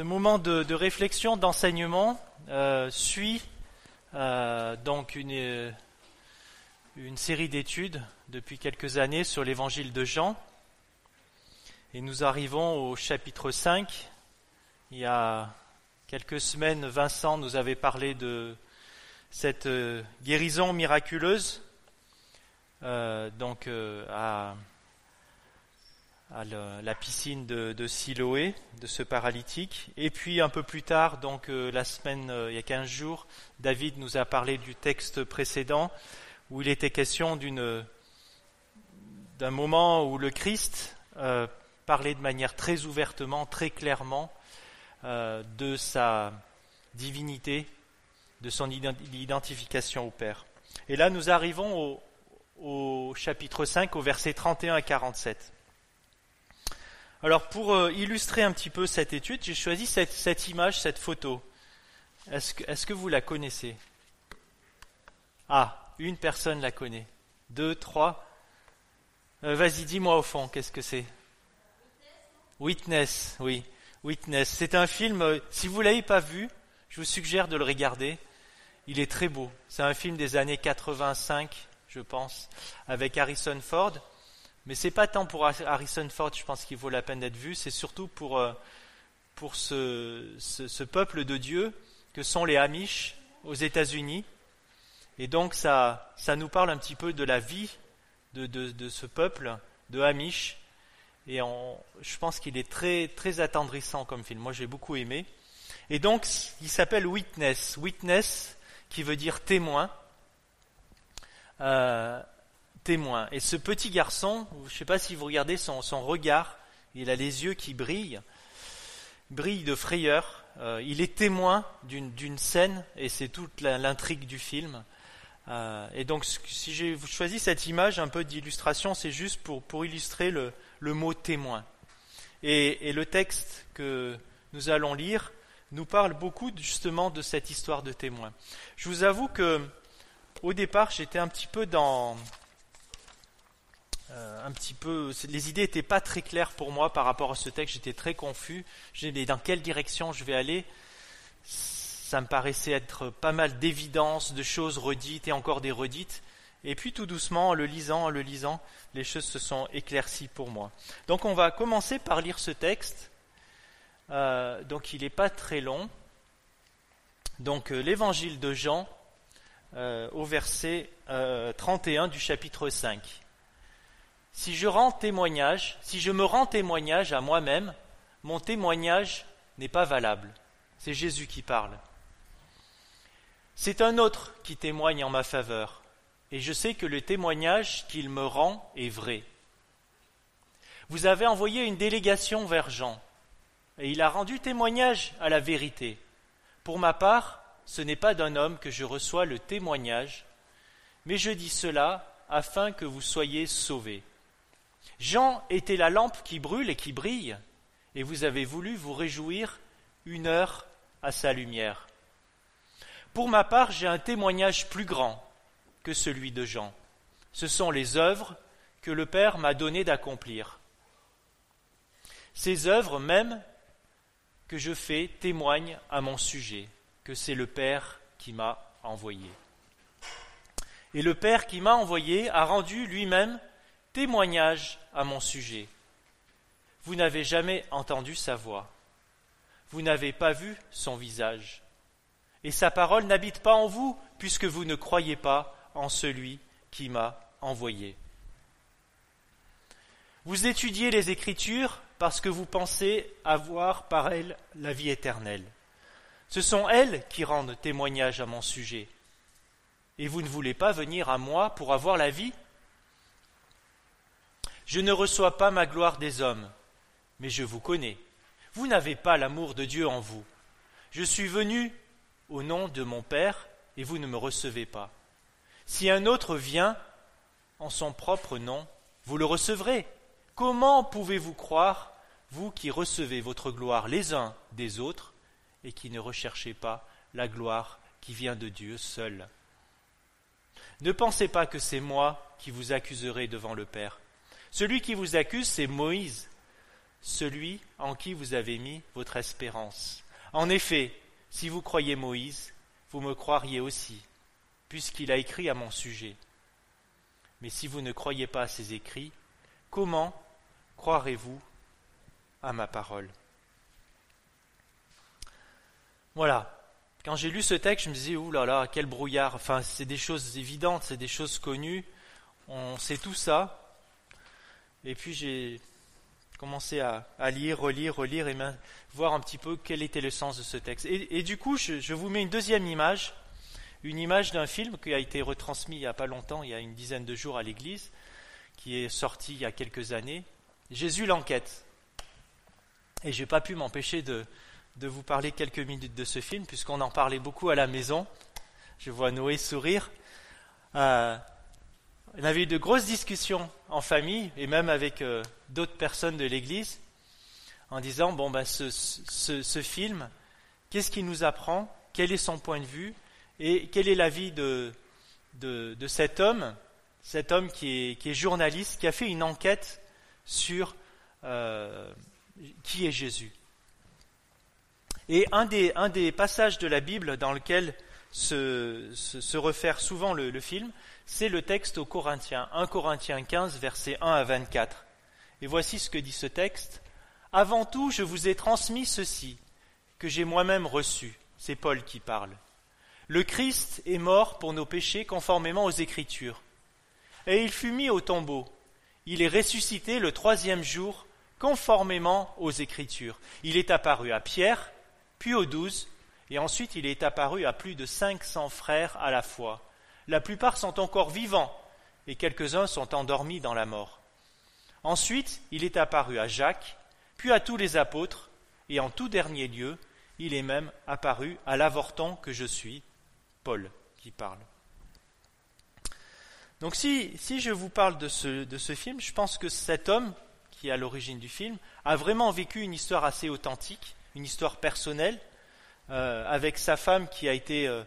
Ce moment de, réflexion, d'enseignement euh, suit euh, donc une, une série d'études depuis quelques années sur l'évangile de Jean. Et nous arrivons au chapitre 5. Il y a quelques semaines, Vincent nous avait parlé de cette euh, guérison miraculeuse donc à à la piscine de, Siloé, de ce paralytique. Et puis un peu plus tard, donc euh, la semaine, euh, il y a 15 jours, David nous a parlé du texte précédent où il était question d'une, d'un moment où le Christ euh, parlait de manière très ouvertement, très clairement de sa divinité, de son identification au Père. Et là, nous arrivons au, au chapitre 5, au verset 31 à 47. Alors pour euh, illustrer un petit peu cette étude, j'ai choisi cette, image, cette photo. Est-ce que, est que, vous la connaissez? Ah, une personne la connaît. Deux, trois. Euh, vas-y, dis-moi au fond, qu'est-ce que c'est? Witness, oui. Witness. C'est un film, euh, si vous ne l'avez pas vu, je vous suggère de le regarder. Il est très beau. C'est un film des années 85, je pense, avec Harrison Ford. Mais c'est pas tant pour Harrison Ford, je pense qu'il vaut la peine d'être vu, c'est surtout pour, euh, pour ce, ce, peuple de Dieu que sont les Amish aux États-Unis. Et donc ça, ça nous parle un petit peu de la vie de, de, ce peuple de Amish. Et on, je pense qu'il est très, très attendrissant comme film. Moi j'ai beaucoup aimé. Et donc il s'appelle Witness. Witness qui veut dire témoin. Euh, témoin. Et ce petit garçon, je ne sais pas si vous regardez son, regard, il a les yeux qui brillent, brillent de frayeur. Euh, il est témoin d'une scène, et c'est toute l'intrigue du film. Euh, et donc, si j'ai choisi cette image un peu d'illustration, c'est juste pour, pour illustrer le, mot témoin. Et, et, le texte que nous allons lire nous parle beaucoup justement de cette histoire de témoin. Je vous avoue que au départ, j'étais un petit peu dans, euh, un petit peu, les idées n'étaient pas très claires pour moi par rapport à ce texte. J'étais très confus. Dans quelle direction je vais aller? Ça me paraissait être pas mal d'évidences, de choses redites et encore des redites. Et puis tout doucement, en le lisant, en le lisant, les choses se sont éclaircies pour moi. Donc on va commencer par lire ce texte. Euh, donc il n'est pas très long. Donc euh, l'évangile de Jean au verset 31 du chapitre 5 si je rends témoignage, si je me rends témoignage à moi-même, mon témoignage n'est pas valable. C'est Jésus qui parle. C'est un autre qui témoigne en ma faveur, et je sais que le témoignage qu'il me rend est vrai. Vous avez envoyé une délégation vers Jean, et il a rendu témoignage à la vérité. Pour ma part, ce n'est pas d'un homme que je reçois le témoignage, mais je dis cela afin que vous soyez sauvés. Jean était la lampe qui brûle et qui brille, et vous avez voulu vous réjouir une heure à sa lumière. Pour ma part, j'ai un témoignage plus grand que celui de Jean. Ce sont les œuvres que le Père m'a donné d'accomplir. Ces œuvres même que je fais témoignent à mon sujet que c'est le Père qui m'a envoyé. Et le Père qui m'a envoyé a rendu lui-même témoignage à mon sujet. Vous n'avez jamais entendu sa voix, vous n'avez pas vu son visage, et sa parole n'habite pas en vous, puisque vous ne croyez pas en celui qui m'a envoyé. Vous étudiez les Écritures parce que vous pensez avoir par elles la vie éternelle. Ce sont elles qui rendent témoignage à mon sujet. Et vous ne voulez pas venir à moi pour avoir la vie je ne reçois pas ma gloire des hommes, mais je vous connais. Vous n'avez pas l'amour de Dieu en vous. Je suis venu au nom de mon Père, et vous ne me recevez pas. Si un autre vient en son propre nom, vous le recevrez. Comment pouvez-vous croire, vous qui recevez votre gloire les uns des autres, et qui ne recherchez pas la gloire qui vient de Dieu seul? Ne pensez pas que c'est moi qui vous accuserai devant le Père. Celui qui vous accuse, c'est Moïse, celui en qui vous avez mis votre espérance. En effet, si vous croyez Moïse, vous me croiriez aussi, puisqu'il a écrit à mon sujet. Mais si vous ne croyez pas à ses écrits, comment croirez-vous à ma parole Voilà. Quand j'ai lu ce texte, je me disais, ouh là là, quel brouillard. Enfin, c'est des choses évidentes, c'est des choses connues. On sait tout ça. Et puis j'ai commencé à, lire, relire, relire et voir un petit peu quel était le sens de ce texte. Et, du coup, je, vous mets une deuxième image, une image d'un film qui a été retransmis il n'y a pas longtemps, il y a une dizaine de jours à l'église, qui est sorti il y a quelques années. Jésus l'enquête. Et je n'ai pas pu m'empêcher de, vous parler quelques minutes de ce film, puisqu'on en parlait beaucoup à la maison. Je vois Noé sourire. Euh, on avait eu de grosses discussions en famille et même avec euh, d'autres personnes de l'Église en disant bon ben ce, film, qu'est-ce qu'il nous apprend? Quel est son point de vue? Et quelle est l'avis de, de, de, cet homme, cet homme qui est, journaliste, qui a fait une enquête sur euh, qui est Jésus. Et un des, un des passages de la Bible dans lequel se, se, souvent le film, c'est le texte aux Corinthiens, 1 Corinthiens 15, versets 1 à 24. Et voici ce que dit ce texte. Avant tout, je vous ai transmis ceci, que j'ai moi-même reçu. C'est Paul qui parle. Le Christ est mort pour nos péchés conformément aux Écritures. Et il fut mis au tombeau. Il est ressuscité le troisième jour conformément aux Écritures. Il est apparu à Pierre, puis aux douze, et ensuite il est apparu à plus de cinq cents frères à la fois la plupart sont encore vivants et quelques-uns sont endormis dans la mort. Ensuite, il est apparu à Jacques, puis à tous les apôtres, et en tout dernier lieu, il est même apparu à l'avorton que je suis, Paul qui parle. Donc si, je vous parle de ce, de ce film, je pense que cet homme, qui est à l'origine du film, a vraiment vécu une histoire assez authentique, une histoire personnelle, euh, avec sa femme qui a été euh,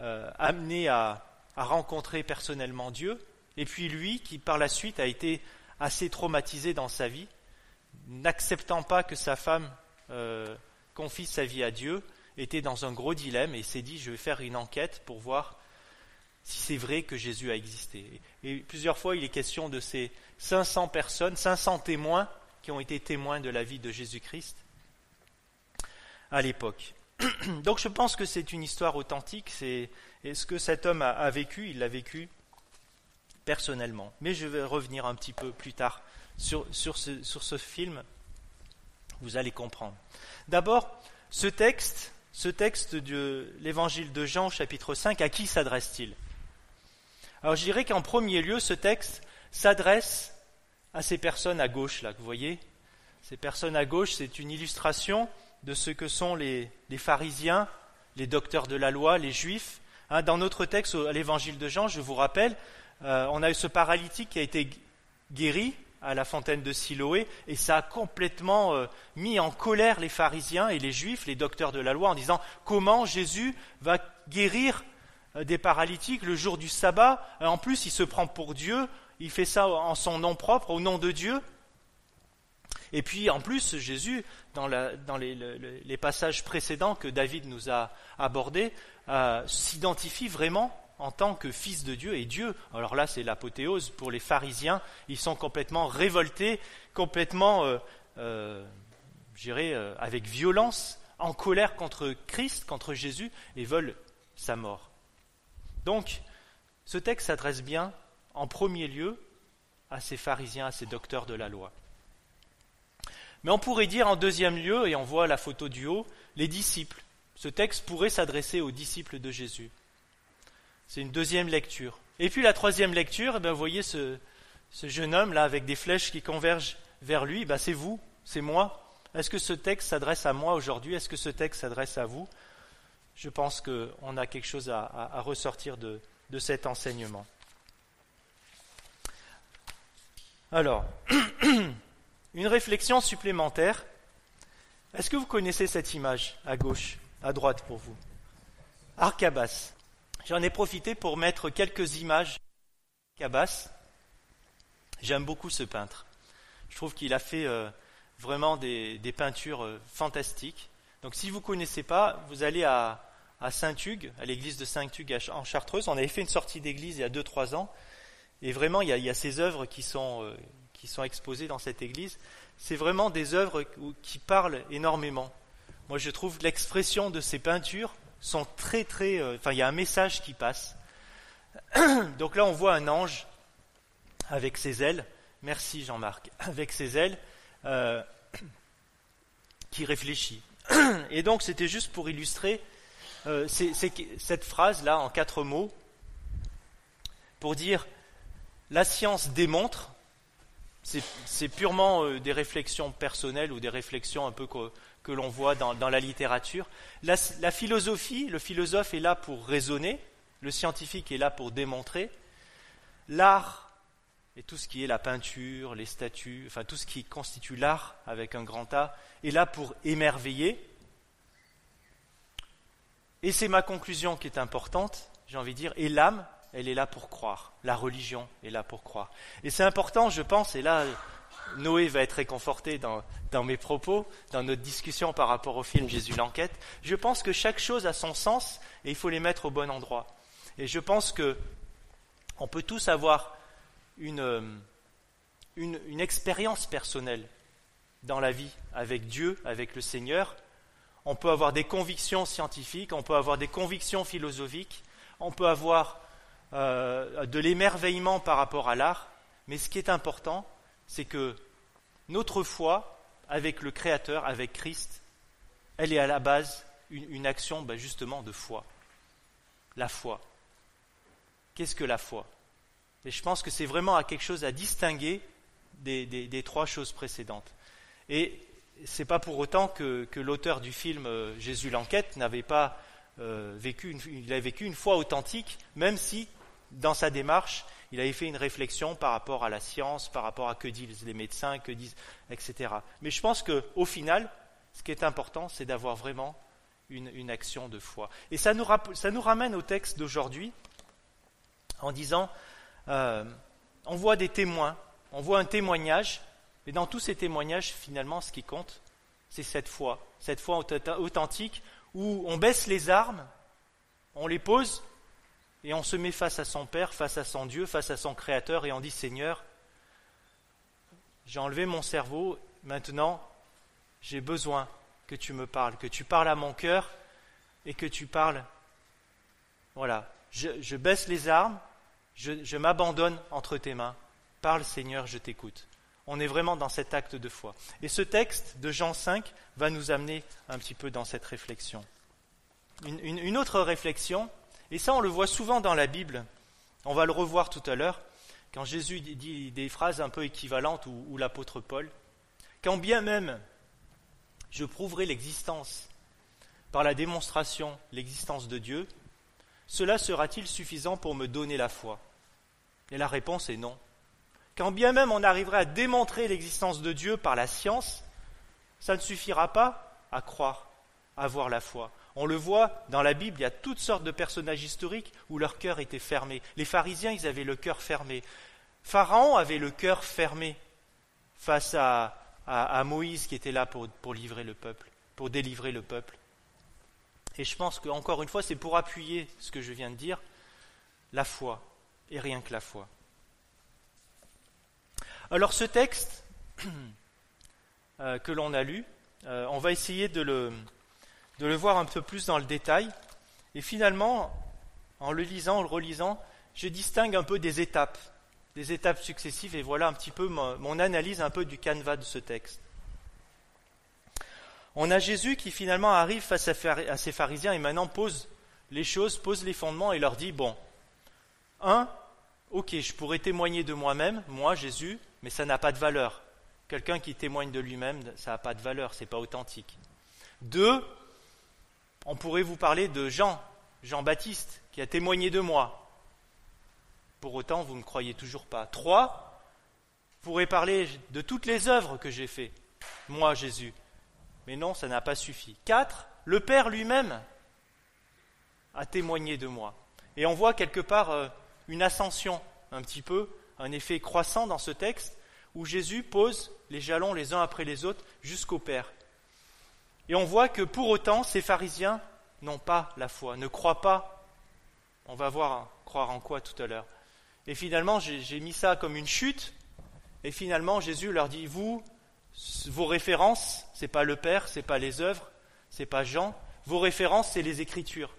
euh, amenée à, a rencontré personnellement Dieu, et puis lui qui par la suite a été assez traumatisé dans sa vie, n'acceptant pas que sa femme euh, confie sa vie à Dieu, était dans un gros dilemme et s'est dit je vais faire une enquête pour voir si c'est vrai que Jésus a existé. Et plusieurs fois il est question de ces 500 personnes, 500 témoins qui ont été témoins de la vie de Jésus-Christ à l'époque. Donc je pense que c'est une histoire authentique, c'est et ce que cet homme a, vécu, il l'a vécu personnellement. Mais je vais revenir un petit peu plus tard sur, ce, film. Vous allez comprendre. D'abord, ce texte, ce texte de l'évangile de Jean, chapitre 5, à qui s'adresse-t-il? Alors je dirais qu'en premier lieu, ce texte s'adresse à ces personnes à gauche, là, vous voyez Ces personnes à gauche, c'est une illustration de ce que sont les pharisiens, les docteurs de la loi, les juifs, Hein, dans notre texte, l'évangile de Jean, je vous rappelle, euh, on a eu ce paralytique qui a été guéri à la fontaine de Siloé, et ça a complètement euh, mis en colère les pharisiens et les juifs, les docteurs de la loi, en disant comment Jésus va guérir euh, des paralytiques le jour du sabbat? En plus, il se prend pour Dieu, il fait ça en son nom propre, au nom de Dieu. Et puis, en plus, Jésus, dans, les, passages précédents que David nous a abordés, euh, s'identifie vraiment en tant que fils de Dieu et Dieu. Alors là, c'est l'apothéose pour les pharisiens. Ils sont complètement révoltés, complètement, euh, euh, avec violence, en colère contre Christ, contre Jésus, et veulent sa mort. Donc, ce texte s'adresse bien, en premier lieu, à ces pharisiens, à ces docteurs de la loi. Mais on pourrait dire en deuxième lieu, et on voit la photo du haut, les disciples. Ce texte pourrait s'adresser aux disciples de Jésus. C'est une deuxième lecture. Et puis la troisième lecture, eh vous voyez ce, jeune homme là avec des flèches qui convergent vers lui, ben, c'est vous, c'est moi. Est-ce que ce texte s'adresse à moi aujourd'hui? Est-ce que ce texte s'adresse à vous? Je pense qu'on a quelque chose à, ressortir de, de cet enseignement. Alors, une réflexion supplémentaire. Est-ce que vous connaissez cette image à gauche à droite pour vous? Arcabas. J'en ai profité pour mettre quelques images d'Arcabas. J'aime beaucoup ce peintre. Je trouve qu'il a fait euh, vraiment des, peintures euh, fantastiques. Donc si vous ne connaissez pas, vous allez à, Saint-Hugues, à l'église de Saint-Hugues en Chartreuse. On avait fait une sortie d'église il y a 2-3 ans. Et vraiment, il y, a, ces œuvres qui sont, euh, qui sont exposées dans cette église. C'est vraiment des œuvres qui parlent énormément. Moi, je trouve l'expression de ces peintures sont très, très. Euh, enfin, il y a un message qui passe. Donc là, on voit un ange avec ses ailes. Merci Jean-Marc. Avec ses ailes euh, qui réfléchit. Et donc, c'était juste pour illustrer euh, cette phrase-là en quatre mots pour dire la science démontre. C'est purement des réflexions personnelles ou des réflexions un peu que l'on voit dans, la littérature. La, philosophie, le philosophe est là pour raisonner, le scientifique est là pour démontrer. L'art, et tout ce qui est la peinture, les statues, enfin tout ce qui constitue l'art avec un grand A, est là pour émerveiller. Et c'est ma conclusion qui est importante, j'ai envie de dire, et l'âme, elle est là pour croire. La religion est là pour croire. Et c'est important, je pense, et là, Noé va être réconforté dans, mes propos, dans notre discussion par rapport au film Jésus l'enquête. Je pense que chaque chose a son sens et il faut les mettre au bon endroit. Et je pense que on peut tous avoir une, une expérience personnelle dans la vie avec Dieu, avec le Seigneur. On peut avoir des convictions scientifiques, on peut avoir des convictions philosophiques, on peut avoir euh, de l'émerveillement par rapport à l'art, mais ce qui est important, c'est que notre foi avec le Créateur, avec Christ, elle est à la base une, action ben, justement de foi. La foi. Qu'est-ce que la foi? Et je pense que c'est vraiment quelque chose à distinguer des, trois choses précédentes. Et ce n'est pas pour autant que, l'auteur du film euh, Jésus l'enquête n'avait pas euh, vécu, il a vécu une foi authentique, même si dans sa démarche, il avait fait une réflexion par rapport à la science, par rapport à que disent les médecins, que disent, etc. Mais je pense qu'au final, ce qui est important, c'est d'avoir vraiment une, action de foi. Et ça nous, ramène au texte d'aujourd'hui en disant, euh, on voit des témoins, on voit un témoignage, mais dans tous ces témoignages, finalement, ce qui compte, c'est cette foi, cette foi authentique où on baisse les armes, on les pose et on se met face à son Père, face à son Dieu, face à son Créateur, et on dit Seigneur, j'ai enlevé mon cerveau, maintenant j'ai besoin que tu me parles, que tu parles à mon cœur et que tu parles. Voilà, je, baisse les armes, je, m'abandonne entre tes mains. Parle Seigneur, je t'écoute. On est vraiment dans cet acte de foi. Et ce texte de Jean 5 va nous amener un petit peu dans cette réflexion. une autre réflexion, et ça, on le voit souvent dans la Bible. On va le revoir tout à l'heure, quand Jésus dit des phrases un peu équivalentes, ou, l'apôtre Paul. Quand bien même je prouverai l'existence, par la démonstration, l'existence de Dieu, cela sera-t-il suffisant pour me donner la foi? Et la réponse est non. Quand bien même on arriverait à démontrer l'existence de Dieu par la science, ça ne suffira pas à croire, à avoir la foi. On le voit dans la Bible, il y a toutes sortes de personnages historiques où leur cœur était fermé. Les pharisiens, ils avaient le cœur fermé. Pharaon avait le cœur fermé face à, Moïse qui était là pour, livrer le peuple, pour délivrer le peuple. Et je pense qu'encore une fois, c'est pour appuyer ce que je viens de dire, la foi, et rien que la foi. Alors ce texte euh, que l'on a lu, euh, on va essayer de le, de le voir un peu plus dans le détail. Et finalement, en le lisant, en le relisant, je distingue un peu des étapes, des étapes successives, et voilà un petit peu mon, analyse un peu du canevas de ce texte. On a Jésus qui finalement arrive face à, ces pharisiens et maintenant pose les choses, pose les fondements et leur dit, bon, un, ok, je pourrais témoigner de moi-même, moi Jésus, mais ça n'a pas de valeur. Quelqu'un qui témoigne de lui-même, ça n'a pas de valeur, c'est pas authentique. Deux, on pourrait vous parler de Jean, Jean-Baptiste, qui a témoigné de moi. Pour autant, vous ne croyez toujours pas. Trois, vous pourrez parler de toutes les œuvres que j'ai faites, moi Jésus. Mais non, ça n'a pas suffi. Quatre, le Père lui-même a témoigné de moi. Et on voit quelque part euh, une ascension, un petit peu, un effet croissant dans ce texte, où Jésus pose les jalons les uns après les autres jusqu'au Père. Et on voit que pour autant, ces pharisiens n'ont pas la foi, ne croient pas. On va voir croire en quoi tout à l'heure. Et finalement, j'ai mis ça comme une chute. Et finalement, Jésus leur dit Vous, vos références, c'est pas le Père, c'est pas les œuvres, c'est pas Jean. Vos références, c'est les Écritures.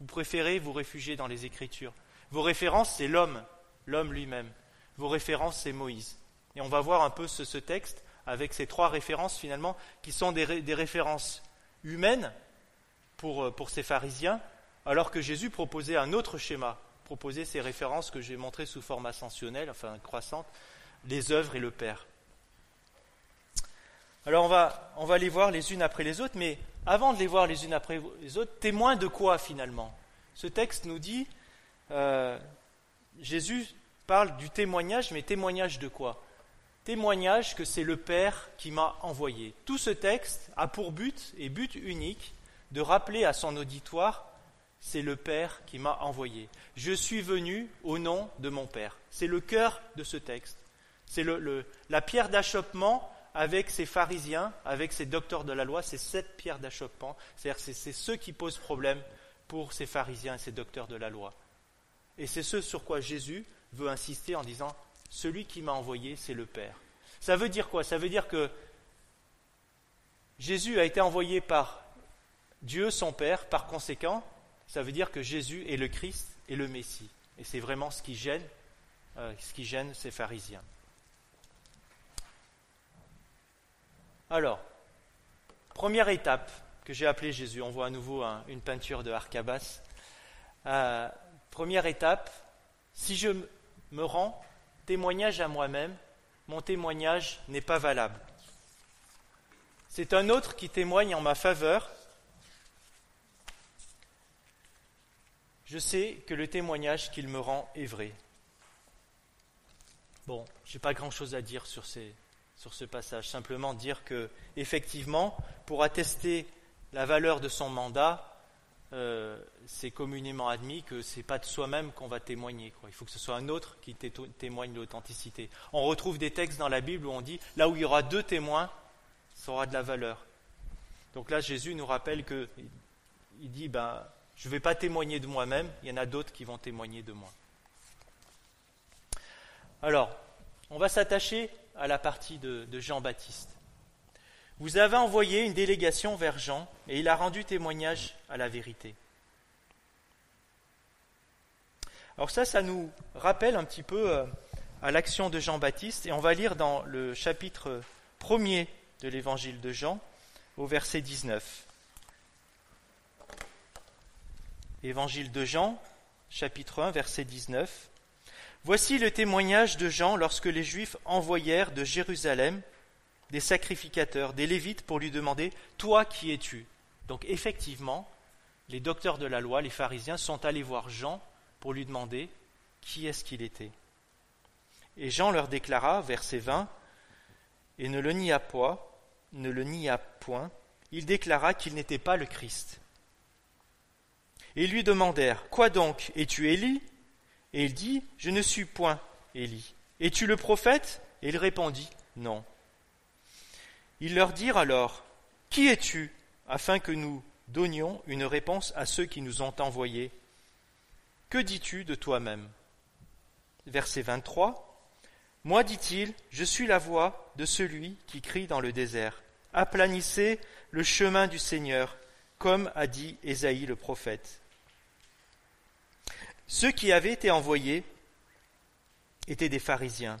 Vous préférez vous réfugier dans les Écritures. Vos références, c'est l'homme, l'homme lui-même. Vos références, c'est Moïse. Et on va voir un peu ce, texte avec ces trois références finalement, qui sont des, références humaines pour, pour ces pharisiens, alors que Jésus proposait un autre schéma, proposait ces références que j'ai montrées sous forme ascensionnelle, enfin croissante, les œuvres et le Père. Alors on va, on va les voir les unes après les autres, mais avant de les voir les unes après les autres, témoin de quoi finalement? Ce texte nous dit, euh, Jésus parle du témoignage, mais témoignage de quoi? Témoignage que c'est le Père qui m'a envoyé. Tout ce texte a pour but, et but unique, de rappeler à son auditoire, c'est le Père qui m'a envoyé. Je suis venu au nom de mon Père. C'est le cœur de ce texte. C'est la pierre d'achoppement avec ces pharisiens, avec ces docteurs de la loi, c'est cette pierre d'achoppement. C'est-à-dire c'est ceux qui posent problème pour ces pharisiens et ces docteurs de la loi. Et c'est ce sur quoi Jésus veut insister en disant Celui qui m'a envoyé, c'est le Père. Ça veut dire quoi? Ça veut dire que Jésus a été envoyé par Dieu son Père, par conséquent, ça veut dire que Jésus est le Christ et le Messie. Et c'est vraiment ce qui gêne, euh, ce qui gêne ces pharisiens. Alors, première étape que j'ai appelée Jésus, on voit à nouveau une peinture de Arcabas. Euh, première étape, si je me rends témoignage à moi-même, mon témoignage n'est pas valable. C'est un autre qui témoigne en ma faveur. Je sais que le témoignage qu'il me rend est vrai. Bon, je n'ai pas grand-chose à dire sur ces, sur ce passage. Simplement dire que, effectivement, pour attester la valeur de son mandat, euh, c'est communément admis que ce n'est pas de soi-même qu'on va témoigner. Il faut que ce soit un autre qui témoigne de l'authenticité. On retrouve des textes dans la Bible où on dit là où il y aura deux témoins, ça aura de la valeur. Donc là, Jésus nous rappelle que il dit ben, je ne vais pas témoigner de moi-même, il y en a d'autres qui vont témoigner de moi. Alors, on va s'attacher à la partie de, Jean-Baptiste. Vous avez envoyé une délégation vers Jean et il a rendu témoignage à la vérité. Alors ça, ça nous rappelle un petit peu euh, à l'action de Jean-Baptiste et on va lire dans le chapitre premier de l'évangile de Jean au verset 19. Évangile de Jean, chapitre 1, verset 19. Voici le témoignage de Jean lorsque les Juifs envoyèrent de Jérusalem des sacrificateurs, des Lévites, pour lui demander Toi qui es-tu? Donc effectivement, les docteurs de la loi, les pharisiens, sont allés voir Jean pour lui demander qui est-ce qu'il était. Et Jean leur déclara, verset 20, et ne le nia point, ne le nia point, il déclara qu'il n'était pas le Christ. Et ils lui demandèrent Quoi donc Es-tu Élie? Et il dit, Je ne suis point Élie. Es-tu le prophète? Et il répondit, Non. Ils leur dirent alors, Qui es-tu afin que nous donnions une réponse à ceux qui nous ont envoyés Que dis-tu de toi-même? Verset 23. Moi, dit-il, je suis la voix de celui qui crie dans le désert. Aplanissez le chemin du Seigneur, comme a dit Ésaïe le prophète. Ceux qui avaient été envoyés étaient des pharisiens.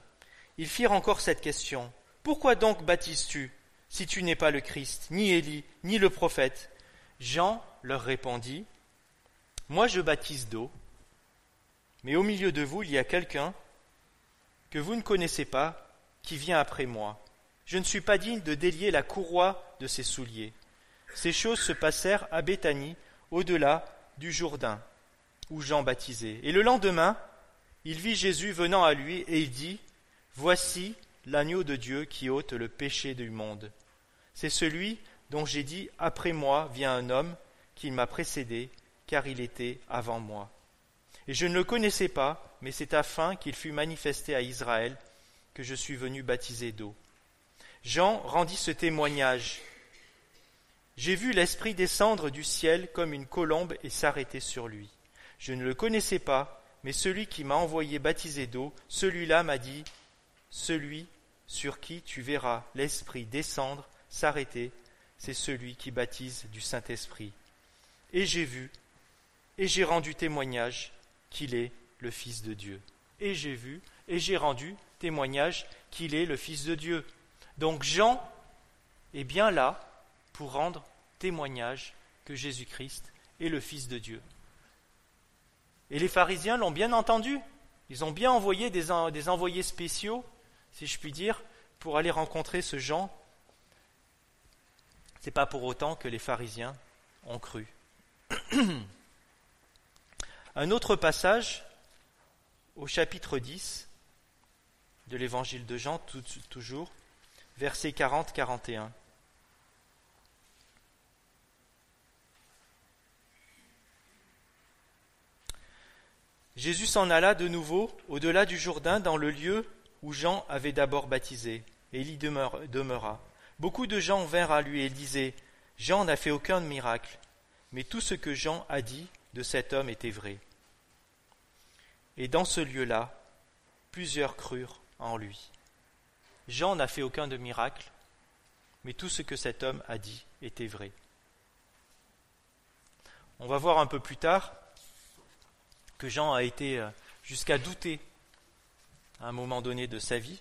Ils firent encore cette question. Pourquoi donc baptises-tu si tu n'es pas le Christ, ni Élie, ni le prophète Jean leur répondit, Moi je baptise d'eau, mais au milieu de vous il y a quelqu'un que vous ne connaissez pas, qui vient après moi. Je ne suis pas digne de délier la courroie de ses souliers. Ces choses se passèrent à Béthanie, au-delà du Jourdain où Jean baptisait. Et le lendemain, il vit Jésus venant à lui et il dit, Voici l'agneau de Dieu qui ôte le péché du monde. C'est celui dont j'ai dit, Après moi vient un homme qui m'a précédé, car il était avant moi. Et je ne le connaissais pas, mais c'est afin qu'il fût manifesté à Israël. que je suis venu baptiser d'eau. Jean rendit ce témoignage. J'ai vu l'Esprit descendre du ciel comme une colombe et s'arrêter sur lui. Je ne le connaissais pas, mais celui qui m'a envoyé baptiser d'eau, celui-là m'a dit, Celui sur qui tu verras l'Esprit descendre, s'arrêter, c'est celui qui baptise du Saint-Esprit. Et j'ai vu, et j'ai rendu témoignage qu'il est le Fils de Dieu. Et j'ai vu, et j'ai rendu témoignage qu'il est le Fils de Dieu. Donc Jean est bien là pour rendre témoignage que Jésus-Christ est le Fils de Dieu. Et les pharisiens l'ont bien entendu. Ils ont bien envoyé des, des, envoyés spéciaux, si je puis dire, pour aller rencontrer ce Jean. Ce n'est pas pour autant que les pharisiens ont cru. Un autre passage au chapitre 10 de l'évangile de Jean, toujours, versets 40-41. Jésus s'en alla de nouveau au-delà du Jourdain dans le lieu où Jean avait d'abord baptisé, et il y demeura. Beaucoup de gens vinrent à lui et disaient Jean n'a fait aucun miracle, mais tout ce que Jean a dit de cet homme était vrai. Et dans ce lieu-là, plusieurs crurent en lui. Jean n'a fait aucun de miracle, mais tout ce que cet homme a dit était vrai. On va voir un peu plus tard que Jean a été euh, jusqu'à douter à un moment donné de sa vie.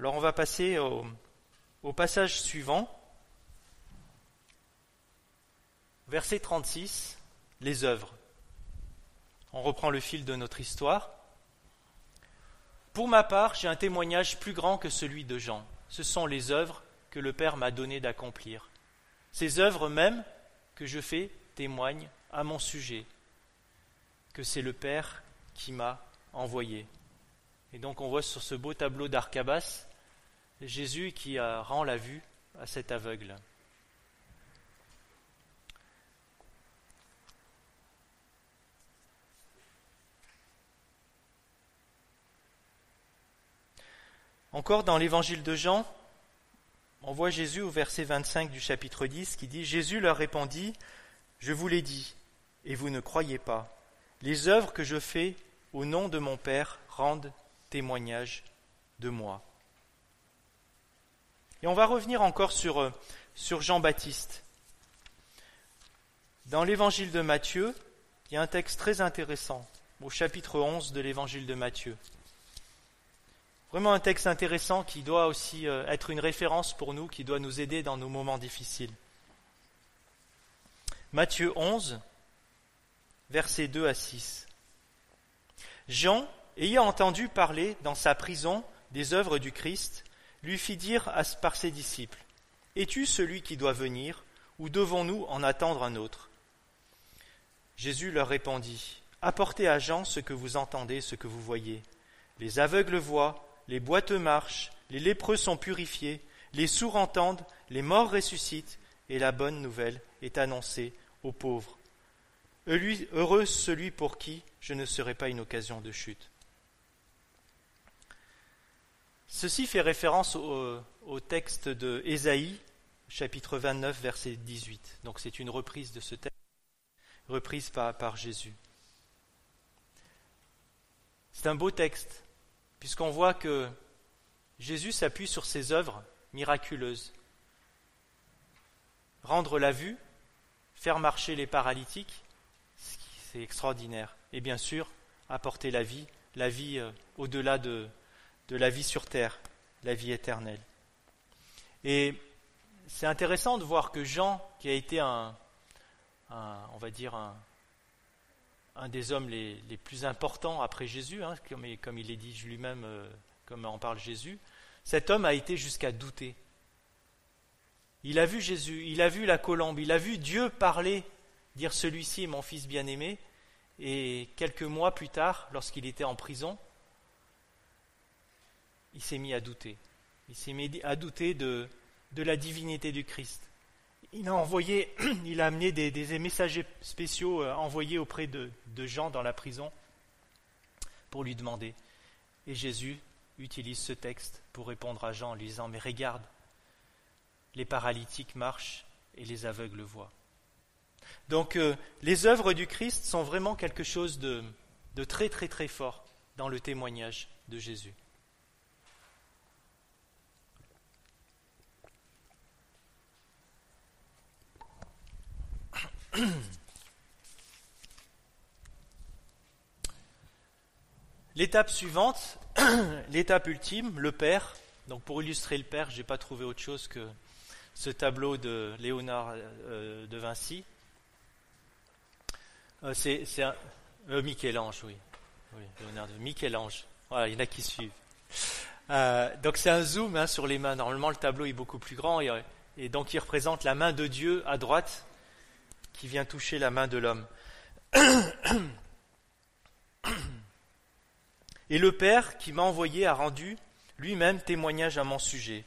Alors on va passer au, passage suivant, verset 36, les œuvres. On reprend le fil de notre histoire. Pour ma part, j'ai un témoignage plus grand que celui de Jean. Ce sont les œuvres que le Père m'a donné d'accomplir. Ces œuvres même que je fais témoignent à mon sujet que c'est le Père qui m'a envoyé. Et donc on voit sur ce beau tableau d'Arcabas Jésus qui rend la vue à cet aveugle. Encore dans l'évangile de Jean, on voit Jésus au verset 25 du chapitre 10 qui dit Jésus leur répondit Je vous l'ai dit, et vous ne croyez pas. Les œuvres que je fais au nom de mon Père rendent témoignage de moi. Et on va revenir encore sur, euh, sur Jean-Baptiste. Dans l'évangile de Matthieu, il y a un texte très intéressant, au chapitre 11 de l'évangile de Matthieu. Vraiment un texte intéressant qui doit aussi euh, être une référence pour nous, qui doit nous aider dans nos moments difficiles. Matthieu 11, versets 2 à 6. Jean, ayant entendu parler dans sa prison des œuvres du Christ, lui fit dire par ses disciples, Es-tu celui qui doit venir, ou devons-nous en attendre un autre? Jésus leur répondit, Apportez à Jean ce que vous entendez, ce que vous voyez. Les aveugles voient, les boiteux marchent, les lépreux sont purifiés, les sourds entendent, les morts ressuscitent, et la bonne nouvelle est annoncée aux pauvres. Heureux celui pour qui je ne serai pas une occasion de chute. Ceci fait référence au, texte de Ésaïe, chapitre 29, verset 18. Donc c'est une reprise de ce texte, reprise par Jésus. C'est un beau texte puisqu'on voit que Jésus s'appuie sur ses œuvres miraculeuses. Rendre la vue, faire marcher les paralytiques, c'est extraordinaire. Et bien sûr, apporter la vie, la vie euh, au-delà de, de la vie sur terre, la vie éternelle. Et c'est intéressant de voir que Jean, qui a été un, on va dire un, des hommes les, plus importants après Jésus, hein, comme, il est dit lui-même, euh, comme en parle Jésus, cet homme a été jusqu'à douter. Il a vu Jésus, il a vu la colombe, il a vu Dieu parler, dire celui-ci est mon fils bien-aimé, et quelques mois plus tard, lorsqu'il était en prison, il s'est mis à douter. Il s'est mis à douter de la divinité du Christ il a envoyé, il a amené des, messagers spéciaux euh, envoyés auprès de, Jean dans la prison pour lui demander. Et Jésus utilise ce texte pour répondre à Jean en lui disant Mais regarde, les paralytiques marchent et les aveugles voient. Donc euh, les œuvres du Christ sont vraiment quelque chose de, de très très très fort dans le témoignage de Jésus. L'étape suivante, l'étape ultime, le Père. Donc pour illustrer le Père, je n'ai pas trouvé autre chose que ce tableau de Léonard euh, de Vinci. Euh, c'est euh, Michel-Ange, oui. Léonard de Michel-Ange. Il y en a qui suivent. donc c'est un zoom hein, sur les mains. Normalement, le tableau est beaucoup plus grand et, et donc il représente la main de Dieu à droite qui vient toucher la main de l'homme. Et le Père qui m'a envoyé a rendu lui-même témoignage à mon sujet.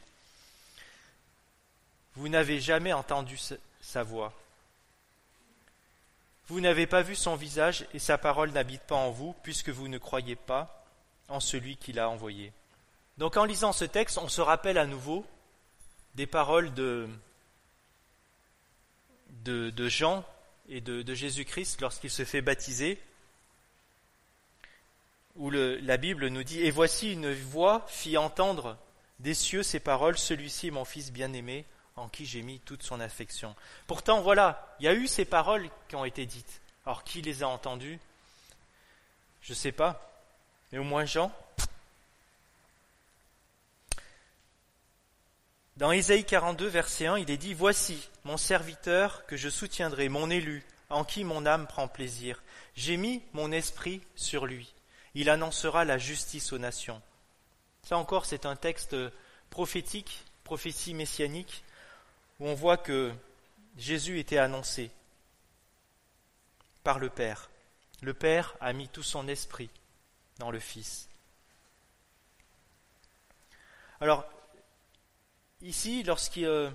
Vous n'avez jamais entendu sa voix. Vous n'avez pas vu son visage et sa parole n'habite pas en vous, puisque vous ne croyez pas en celui qui l'a envoyé. Donc en lisant ce texte, on se rappelle à nouveau des paroles de, de, Jean et de, Jésus-Christ lorsqu'il se fait baptiser, où la Bible nous dit Et voici une voix fit entendre des cieux ces paroles Celui-ci est mon Fils bien-aimé, en qui j'ai mis toute son affection. Pourtant, voilà, il y a eu ces paroles qui ont été dites. Alors, qui les a entendues? Je ne sais pas, mais au moins Jean. Dans Ésaïe 42, verset 1, il est dit Voici mon serviteur que je soutiendrai, mon élu, en qui mon âme prend plaisir. J'ai mis mon esprit sur lui. Il annoncera la justice aux nations. Ça encore, c'est un texte prophétique, prophétie messianique, où on voit que Jésus était annoncé par le Père. Le Père a mis tout son esprit dans le Fils. Alors, ici, lorsque euh,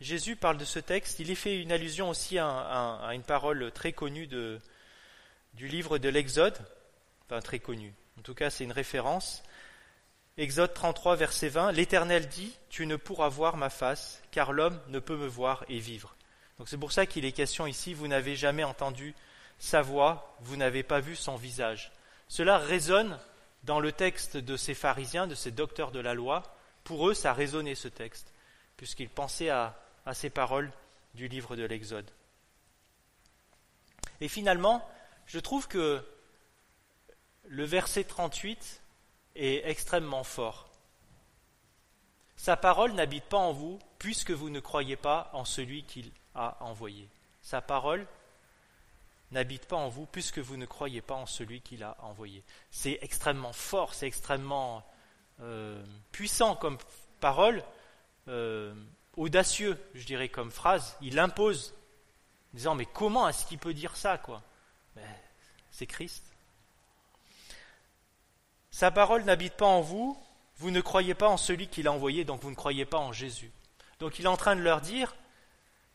Jésus parle de ce texte, il y fait une allusion aussi à, une parole très connue du livre de l'Exode, enfin très connue, en tout cas c'est une référence. Exode 33, verset 20, L'Éternel dit, Tu ne pourras voir ma face, car l'homme ne peut me voir et vivre. Donc c'est pour ça qu'il est question ici, vous n'avez jamais entendu sa voix, vous n'avez pas vu son visage. Cela résonne dans le texte de ces pharisiens, de ces docteurs de la loi, pour eux, ça résonnait ce texte, puisqu'ils pensaient à, ces paroles du livre de l'Exode. Et finalement, je trouve que le verset 38 est extrêmement fort. Sa parole n'habite pas en vous, puisque vous ne croyez pas en celui qu'il a envoyé. Sa parole n'habite pas en vous, puisque vous ne croyez pas en celui qu'il a envoyé. C'est extrêmement fort, c'est extrêmement euh, puissant comme parole, euh, audacieux, je dirais, comme phrase. Il impose, disant Mais comment est-ce qu'il peut dire ça, quoi? Ben, C'est Christ. Sa parole n'habite pas en vous, vous ne croyez pas en celui qui l'a envoyé, donc vous ne croyez pas en Jésus. Donc il est en train de leur dire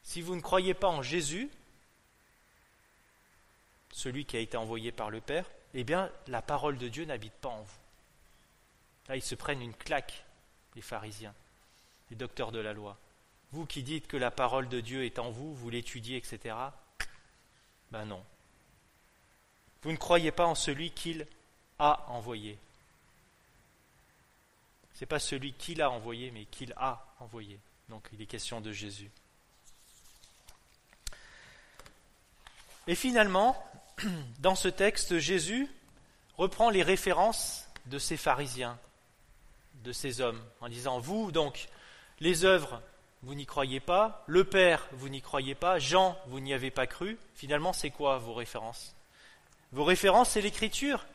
si vous ne croyez pas en Jésus, celui qui a été envoyé par le Père, eh bien la parole de Dieu n'habite pas en vous. Là, ils se prennent une claque, les pharisiens, les docteurs de la loi. Vous qui dites que la parole de Dieu est en vous, vous l'étudiez, etc. Ben non. Vous ne croyez pas en celui qu'il a envoyé. Ce n'est pas celui qu'il a envoyé, mais qu'il a envoyé. Donc il est question de Jésus. Et finalement, dans ce texte, Jésus reprend les références de ces pharisiens de ces hommes, en disant, vous donc, les œuvres, vous n'y croyez pas, le Père, vous n'y croyez pas, Jean, vous n'y avez pas cru, finalement, c'est quoi vos références? Vos références, c'est l'Écriture.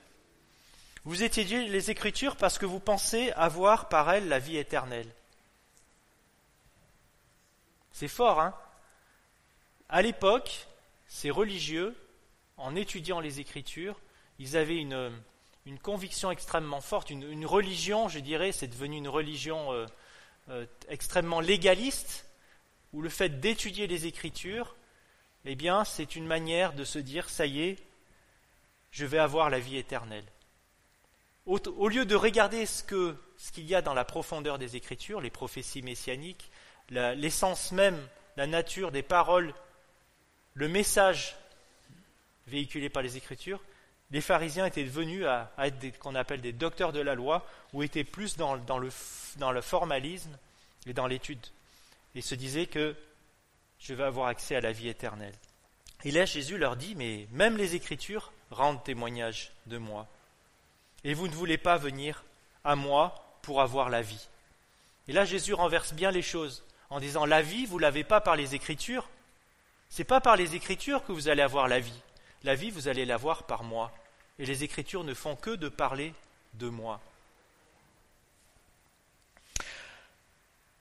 Vous étudiez les Écritures parce que vous pensez avoir par elles la vie éternelle. C'est fort, hein? À l'époque, ces religieux, en étudiant les Écritures, ils avaient une, une conviction extrêmement forte, une, religion, je dirais, c'est devenu une religion euh, euh, extrêmement légaliste, où le fait d'étudier les Écritures, eh bien, c'est une manière de se dire, ça y est, je vais avoir la vie éternelle. au, lieu de regarder ce qu'il y a dans la profondeur des Écritures, les prophéties messianiques, l'essence même, la nature des paroles, le message véhiculé par les Écritures, les pharisiens étaient devenus à, être ce qu'on appelle des docteurs de la loi, ou étaient plus dans, le, dans le formalisme et dans l'étude, et se disaient que je vais avoir accès à la vie éternelle. Et là, Jésus leur dit, mais même les Écritures rendent témoignage de moi et vous ne voulez pas venir à moi pour avoir la vie. Et là, Jésus renverse bien les choses en disant la vie, vous l'avez pas par les Écritures. C'est pas par les Écritures que vous allez avoir la vie. La vie, vous allez l'avoir par moi. Et les Écritures ne font que de parler de moi.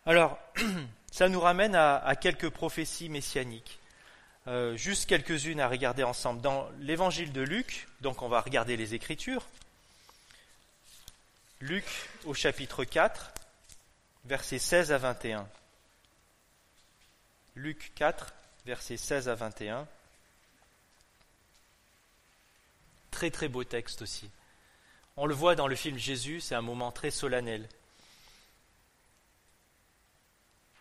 Alors, ça nous ramène à, quelques prophéties messianiques. Euh, juste quelques-unes à regarder ensemble. Dans l'évangile de Luc, donc on va regarder les Écritures, Luc au chapitre 4, versets 16 à 21. Luc 4, versets 16 à 21. Très très beau texte aussi. On le voit dans le film Jésus, c'est un moment très solennel.